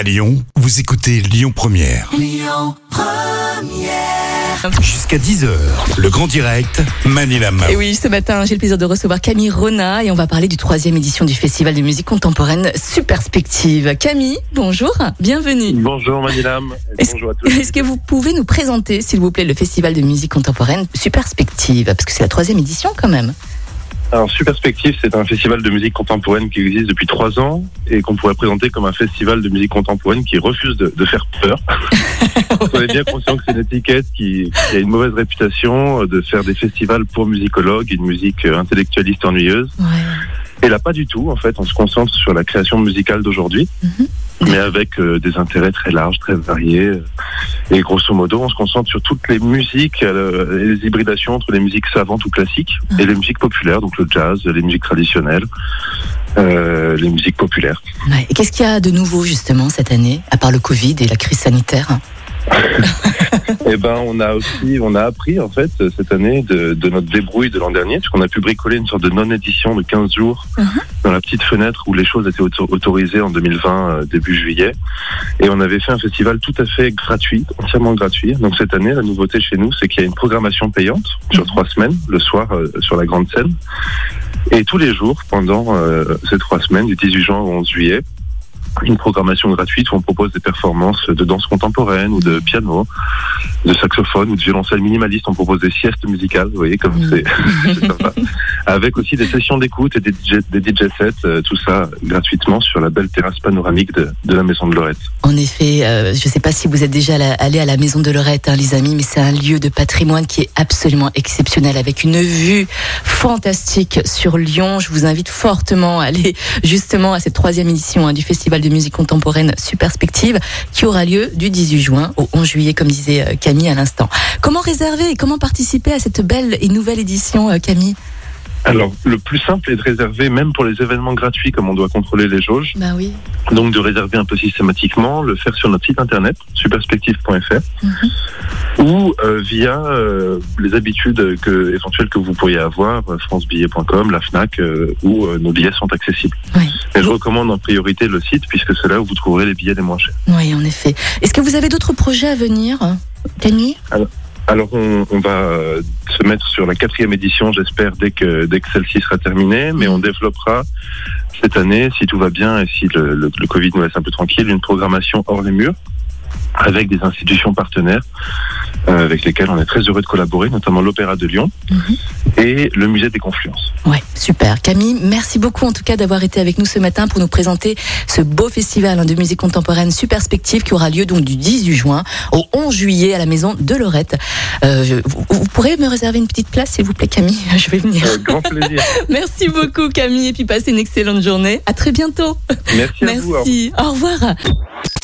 À Lyon, vous écoutez Lyon Première. Jusqu'à 10h, le grand direct, Manila Mao. Et oui, ce matin, j'ai le plaisir de recevoir Camille Rona et on va parler du troisième édition du Festival de musique contemporaine Superspective. Camille, bonjour, bienvenue. Bonjour et Est-ce bonjour à tous. est-ce que vous pouvez nous présenter, s'il vous plaît, le Festival de musique contemporaine Superspective? Parce que c'est la troisième édition quand même. Alors Superspective, c'est un festival de musique contemporaine qui existe depuis trois ans et qu'on pourrait présenter comme un festival de musique contemporaine qui refuse de, de faire peur. On est bien conscient que c'est une étiquette qui, qui a une mauvaise réputation euh, de faire des festivals pour musicologues, une musique euh, intellectualiste ennuyeuse. Ouais. Et là, pas du tout. En fait, on se concentre sur la création musicale d'aujourd'hui, Mhm. mais avec euh, des intérêts très larges, très variés. Et grosso modo, on se concentre sur toutes les musiques euh, les hybridations entre les musiques savantes ou classiques et les musiques populaires, donc le jazz, les musiques traditionnelles, euh, les musiques populaires. Ouais. Et qu'est-ce qu'il y a de nouveau justement cette année, à part le Covid et la crise sanitaire? Eh ben, on a aussi, on a appris en fait cette année de, de notre débrouille de l'an dernier, puisqu'on a pu bricoler une sorte de non-édition de 15 jours Mhm. dans la petite fenêtre où les choses étaient auto- autorisées en 2020 euh, début juillet, et on avait fait un festival tout à fait gratuit, entièrement gratuit. Donc cette année, la nouveauté chez nous, c'est qu'il y a une programmation payante sur trois semaines, le soir euh, sur la grande scène, et tous les jours pendant euh, ces trois semaines, du 18 juin au 11 juillet. Une programmation gratuite où on propose des performances de danse contemporaine ou de piano, de saxophone ou de violoncelle minimaliste. On propose des siestes musicales, vous voyez, comme c'est c'est sympa. Avec aussi des sessions d'écoute et des DJ, sets, euh, tout ça gratuitement sur la belle terrasse panoramique de, la Maison de Lorette. En effet, euh, je ne sais pas si vous êtes déjà allé à la Maison de Lorette, hein, les amis, mais c'est un lieu de patrimoine qui est absolument exceptionnel, avec une vue fantastique sur Lyon. Je vous invite fortement à aller justement à cette troisième édition hein, du Festival de musique contemporaine Superspective, qui aura lieu du 18 juin au 11 juillet, comme disait euh, Camille à l'instant. Comment réserver et comment participer à cette belle et nouvelle édition, Camille? Alors, le plus simple est de réserver, même pour les événements gratuits, comme on doit contrôler les jauges, Bah oui. donc de réserver un peu systématiquement, le faire sur notre site internet, superspective.fr, ou euh, via euh, les habitudes que, éventuelles que vous pourriez avoir, euh, francebillet.com, la FNAC, euh, où euh, nos billets sont accessibles. Oui. Mais je recommande en priorité le site, puisque c'est là où vous trouverez les billets les moins chers. Oui, en effet. Est-ce que vous avez d'autres projets à venir, Camille? Alors on, on va euh, se mettre sur la quatrième édition, j'espère, dès que, dès que celle-ci sera terminée, mais on développera cette année, si tout va bien et si le, le, le Covid nous laisse un peu tranquille, une programmation hors les murs avec des institutions partenaires euh, avec lesquelles on est très heureux de collaborer, notamment l'Opéra de Lyon Mhm. et le Musée des Confluences. Ouais, super. Camille, merci beaucoup en tout cas d'avoir été avec nous ce matin pour nous présenter ce beau festival hein, de musique contemporaine Superspective qui aura lieu donc du 18 juin au 11 juillet à la maison de Lorette. Euh, je- vous, vous pourrez me réserver une petite place s'il vous plaît Camille? Je vais venir. Avec grand plaisir. Merci beaucoup Camille et puis passez une excellente journée. À très bientôt. Merci, à vous. au revoir. Merci. Au revoir.